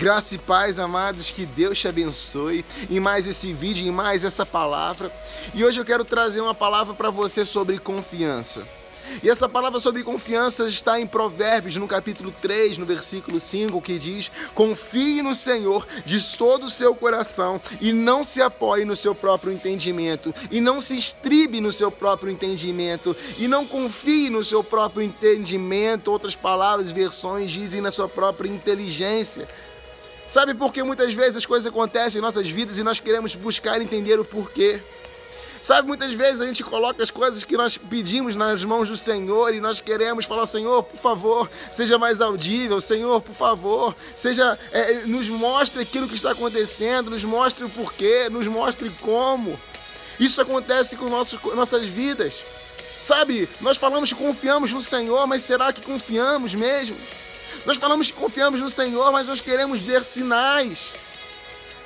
Graça e paz, amados, que Deus te abençoe em mais esse vídeo, em mais essa palavra. E hoje eu quero trazer uma palavra para você sobre confiança. E essa palavra sobre confiança está em Provérbios, no capítulo 3, no versículo 5, que diz: Confie no Senhor de todo o seu coração e não se apoie no seu próprio entendimento, e não se estribe no seu próprio entendimento, e não confie no seu próprio entendimento. Outras palavras, versões dizem na sua própria inteligência. Sabe por que muitas vezes as coisas acontecem em nossas vidas e nós queremos buscar entender o porquê? Sabe, muitas vezes a gente coloca as coisas que nós pedimos nas mãos do Senhor e nós queremos falar, Senhor, por favor, seja mais audível, Senhor, por favor, seja, é, nos mostre aquilo que está acontecendo, nos mostre o porquê, nos mostre como. Isso acontece com nossos, nossas vidas. Sabe, nós falamos que confiamos no Senhor, mas será que confiamos mesmo? Nós falamos que confiamos no Senhor, mas nós queremos ver sinais.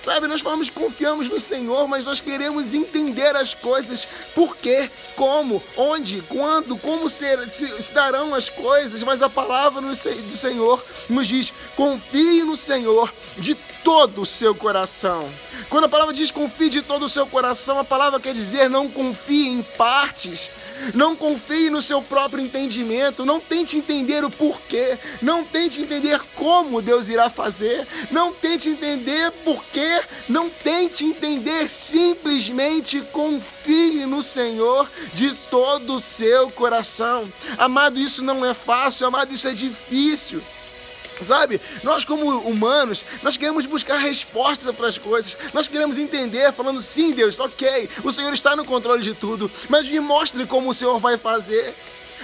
Sabe, nós falamos confiamos no Senhor, mas nós queremos entender as coisas. Por quê? Como? Onde? Quando? Como ser, se, se darão as coisas? Mas a palavra do Senhor nos diz: confie no Senhor de todo o seu coração. Quando a palavra diz confie de todo o seu coração, a palavra quer dizer não confie em partes. Não confie no seu próprio entendimento, não tente entender o porquê, não tente entender como Deus irá fazer, não tente entender porquê, não tente entender, simplesmente confie no Senhor de todo o seu coração. Amado, isso não é fácil, amado, isso é difícil. Sabe? Nós, como humanos, nós queremos buscar respostas para as coisas. Nós queremos entender, falando, sim, Deus, ok, o Senhor está no controle de tudo, mas me mostre como o Senhor vai fazer.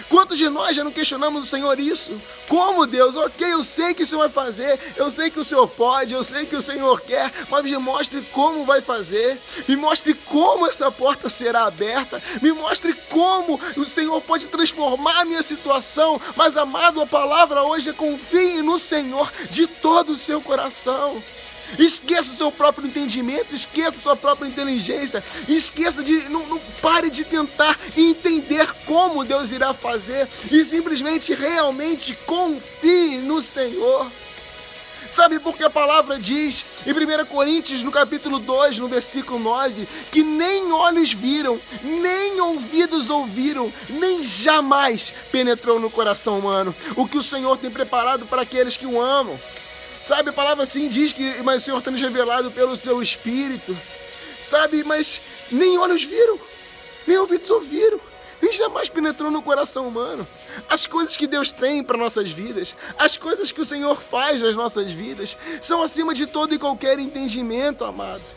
Quantos de nós já não questionamos o Senhor isso? Como Deus? Ok, eu sei que o Senhor vai fazer, eu sei que o Senhor pode, eu sei que o Senhor quer, mas me mostre como vai fazer, me mostre como essa porta será aberta, me mostre como o Senhor pode transformar a minha situação. Mas, amado, a palavra hoje é confie no Senhor de todo o seu coração. Esqueça seu próprio entendimento, esqueça sua própria inteligência, esqueça de. Não, não pare de tentar entender como Deus irá fazer e simplesmente realmente confie no Senhor. Sabe porque a palavra diz em 1 Coríntios, no capítulo 2, no versículo 9, que nem olhos viram, nem ouvidos ouviram, nem jamais penetrou no coração humano o que o Senhor tem preparado para aqueles que o amam. Sabe, a palavra assim diz que mas o Senhor tem nos revelado pelo seu Espírito. Sabe, mas nem olhos viram, nem ouvidos ouviram, nem jamais penetrou no coração humano. As coisas que Deus tem para nossas vidas, as coisas que o Senhor faz nas nossas vidas, são acima de todo e qualquer entendimento, amados.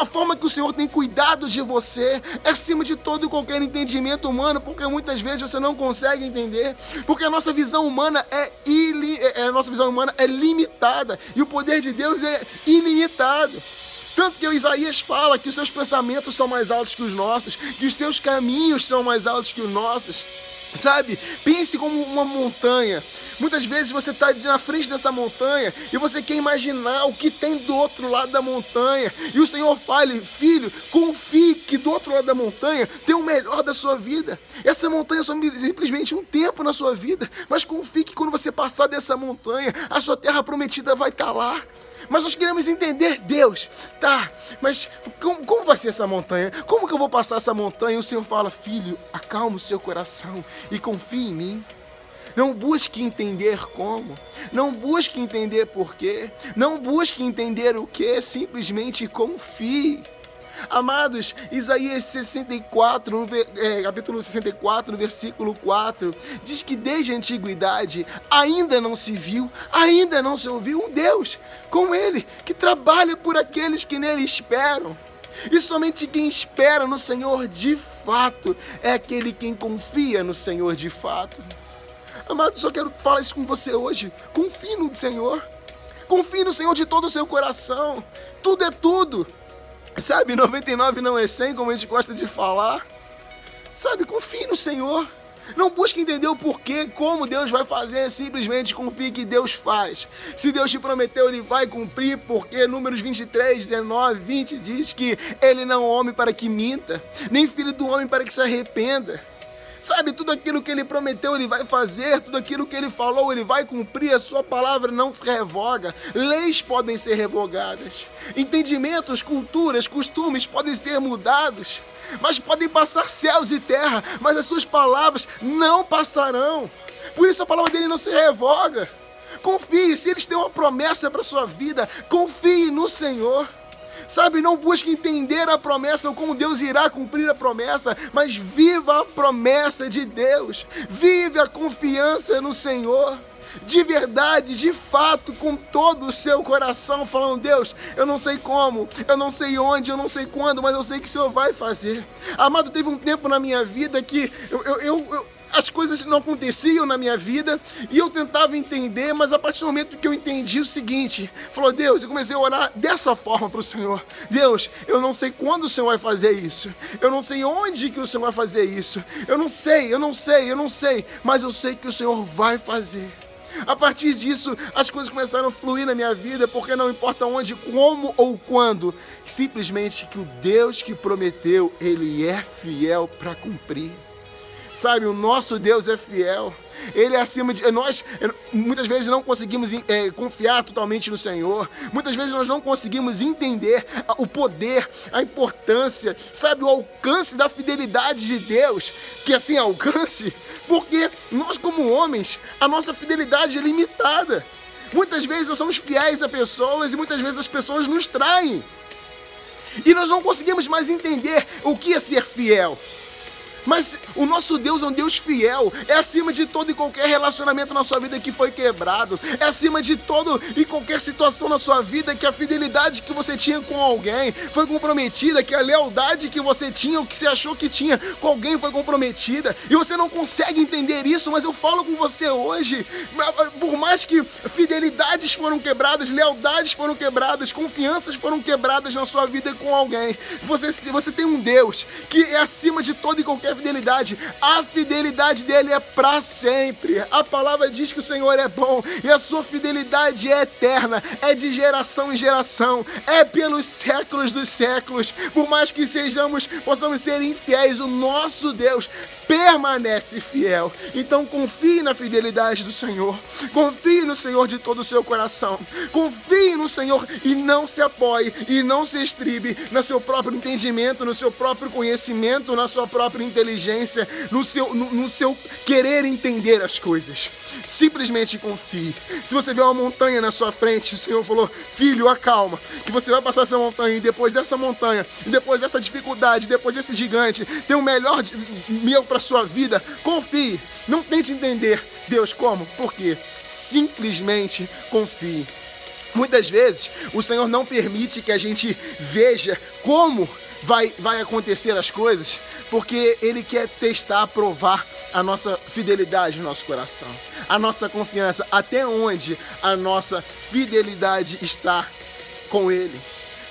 A forma que o Senhor tem cuidado de você é acima de todo e qualquer entendimento humano, porque muitas vezes você não consegue entender, porque a nossa visão humana é, ili, é, é a nossa visão humana é limitada e o poder de Deus é ilimitado. Tanto que Isaías fala que os seus pensamentos são mais altos que os nossos, que os seus caminhos são mais altos que os nossos. Sabe? Pense como uma montanha. Muitas vezes você está na frente dessa montanha e você quer imaginar o que tem do outro lado da montanha. E o Senhor fale, filho, confie que do outro lado da montanha tem o melhor da sua vida. Essa montanha é só simplesmente um tempo na sua vida, mas confie que quando você passar dessa montanha, a sua terra prometida vai estar tá lá. Mas nós queremos entender Deus. Tá, mas como, como vai ser essa montanha? Como que eu vou passar essa montanha? O Senhor fala, filho, acalma o seu coração e confie em mim. Não busque entender como, não busque entender porquê, não busque entender o que, simplesmente confie. Amados, Isaías 64, no, é, capítulo 64, versículo 4, diz que desde a antiguidade ainda não se viu, ainda não se ouviu um Deus como Ele, que trabalha por aqueles que nele esperam. E somente quem espera no Senhor de fato é aquele quem confia no Senhor de fato. Amados, só quero falar isso com você hoje. Confie no Senhor. Confie no Senhor de todo o seu coração. Tudo é tudo. Sabe, 99 não é 100, como a gente gosta de falar. Sabe, confie no Senhor. Não busque entender o porquê, como Deus vai fazer, simplesmente confie que Deus faz. Se Deus te prometeu, Ele vai cumprir, porque Números 23, 19, 20 diz que Ele não é homem para que minta, nem filho do homem para que se arrependa. Sabe, tudo aquilo que ele prometeu, ele vai fazer, tudo aquilo que ele falou, ele vai cumprir, a sua palavra não se revoga. Leis podem ser revogadas, entendimentos, culturas, costumes podem ser mudados, mas podem passar céus e terra, mas as suas palavras não passarão. Por isso a palavra dele não se revoga. Confie, se eles têm uma promessa para sua vida, confie no Senhor. Sabe, não busque entender a promessa ou como Deus irá cumprir a promessa, mas viva a promessa de Deus. Vive a confiança no Senhor de verdade, de fato, com todo o seu coração, falando: Deus, eu não sei como, eu não sei onde, eu não sei quando, mas eu sei que o Senhor vai fazer. Amado, teve um tempo na minha vida que eu, eu, eu, as coisas não aconteciam na minha vida e eu tentava entender, mas a partir do momento que eu entendi o seguinte, falou Deus, eu comecei a orar dessa forma para o Senhor. Deus, eu não sei quando o Senhor vai fazer isso. Eu não sei onde que o Senhor vai fazer isso. Eu não sei, eu não sei, eu não sei, mas eu sei que o Senhor vai fazer. A partir disso, as coisas começaram a fluir na minha vida, porque não importa onde, como ou quando, simplesmente que o Deus que prometeu, ele é fiel para cumprir. Sabe, o nosso Deus é fiel. Ele é acima de nós. Muitas vezes não conseguimos é, confiar totalmente no Senhor. Muitas vezes nós não conseguimos entender o poder, a importância, sabe, o alcance da fidelidade de Deus. Que assim alcance, porque nós como homens, a nossa fidelidade é limitada. Muitas vezes nós somos fiéis a pessoas e muitas vezes as pessoas nos traem. E nós não conseguimos mais entender o que é ser fiel. Mas o nosso Deus é um Deus fiel, é acima de todo e qualquer relacionamento na sua vida que foi quebrado, é acima de todo e qualquer situação na sua vida que a fidelidade que você tinha com alguém foi comprometida, que a lealdade que você tinha, o que você achou que tinha com alguém foi comprometida, e você não consegue entender isso, mas eu falo com você hoje, por mais que fidelidades foram quebradas, lealdades foram quebradas, confianças foram quebradas na sua vida com alguém, você, você tem um Deus que é acima de todo e qualquer fidelidade. A fidelidade dele é para sempre. A palavra diz que o Senhor é bom e a sua fidelidade é eterna, é de geração em geração, é pelos séculos dos séculos. Por mais que sejamos, possamos ser infiéis, o nosso Deus permanece fiel. Então confie na fidelidade do Senhor. Confie no Senhor de todo o seu coração. Confie no Senhor e não se apoie e não se estribe no seu próprio entendimento, no seu próprio conhecimento, na sua própria inteligência, no seu, no, no seu querer entender as coisas. Simplesmente confie. Se você vê uma montanha na sua frente, o Senhor falou: Filho, acalma, que você vai passar essa montanha, e depois dessa montanha, e depois dessa dificuldade, depois desse gigante, tem o melhor meu para sua vida. Confie. Não tente entender Deus como, por quê? Simplesmente confie. Muitas vezes o Senhor não permite que a gente veja como vai, vai acontecer as coisas, porque Ele quer testar, provar a nossa fidelidade no nosso coração, a nossa confiança, até onde a nossa fidelidade está com Ele.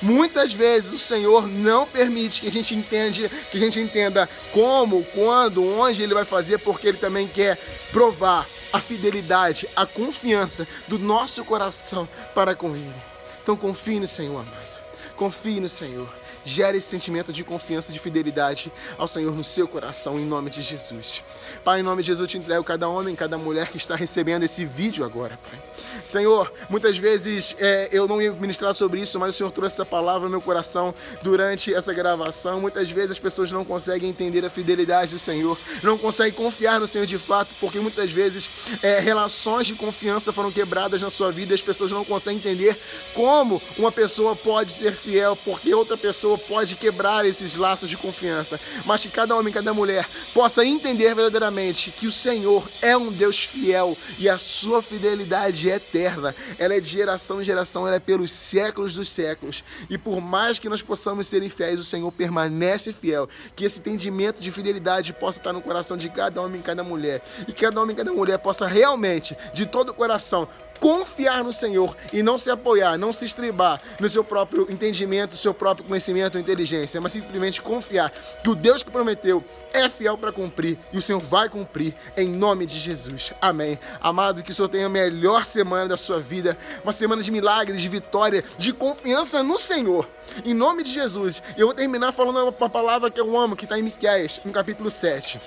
Muitas vezes o Senhor não permite que a gente entende, que a gente entenda como, quando, onde ele vai fazer, porque ele também quer provar a fidelidade, a confiança do nosso coração para com ele. Então confie no Senhor, amado. Confie no Senhor. Gere esse sentimento de confiança, de fidelidade ao Senhor no seu coração, em nome de Jesus. Pai, em nome de Jesus, eu te entrego cada homem, cada mulher que está recebendo esse vídeo agora, Pai. Senhor, muitas vezes é, eu não ia ministrar sobre isso, mas o Senhor trouxe essa palavra no meu coração durante essa gravação. Muitas vezes as pessoas não conseguem entender a fidelidade do Senhor, não conseguem confiar no Senhor de fato, porque muitas vezes é, relações de confiança foram quebradas na sua vida e as pessoas não conseguem entender como uma pessoa pode ser fiel, porque outra pessoa pessoa pode quebrar esses laços de confiança, mas que cada homem, cada mulher possa entender verdadeiramente que o Senhor é um Deus fiel e a sua fidelidade é eterna. Ela é de geração em geração, ela é pelos séculos dos séculos. E por mais que nós possamos ser infiéis, o Senhor permanece fiel. Que esse entendimento de fidelidade possa estar no coração de cada homem e cada mulher. E cada homem e cada mulher possa realmente, de todo o coração, confiar no Senhor e não se apoiar, não se estribar no seu próprio entendimento, seu próprio conhecimento inteligência, mas simplesmente confiar que o Deus que prometeu é fiel para cumprir e o Senhor vai cumprir em nome de Jesus. Amém. Amado, que o Senhor tenha a melhor semana da sua vida, uma semana de milagres, de vitória, de confiança no Senhor. Em nome de Jesus. Eu vou terminar falando uma palavra que eu amo, que está em Miqueias, no capítulo 7.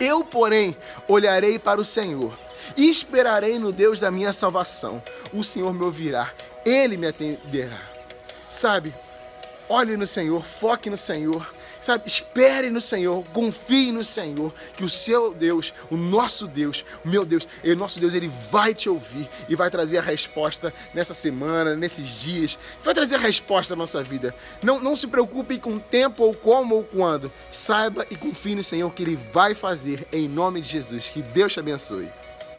Eu, porém, olharei para o Senhor e esperarei no Deus da minha salvação. O Senhor me ouvirá, ele me atenderá. Sabe? Olhe no Senhor, foque no Senhor, sabe? Espere no Senhor, confie no Senhor, que o seu Deus, o nosso Deus, o meu Deus, o nosso Deus, ele vai te ouvir e vai trazer a resposta nessa semana, nesses dias, vai trazer a resposta na nossa vida. Não, não se preocupe com o tempo ou como ou quando. Saiba e confie no Senhor que ele vai fazer em nome de Jesus. Que Deus te abençoe.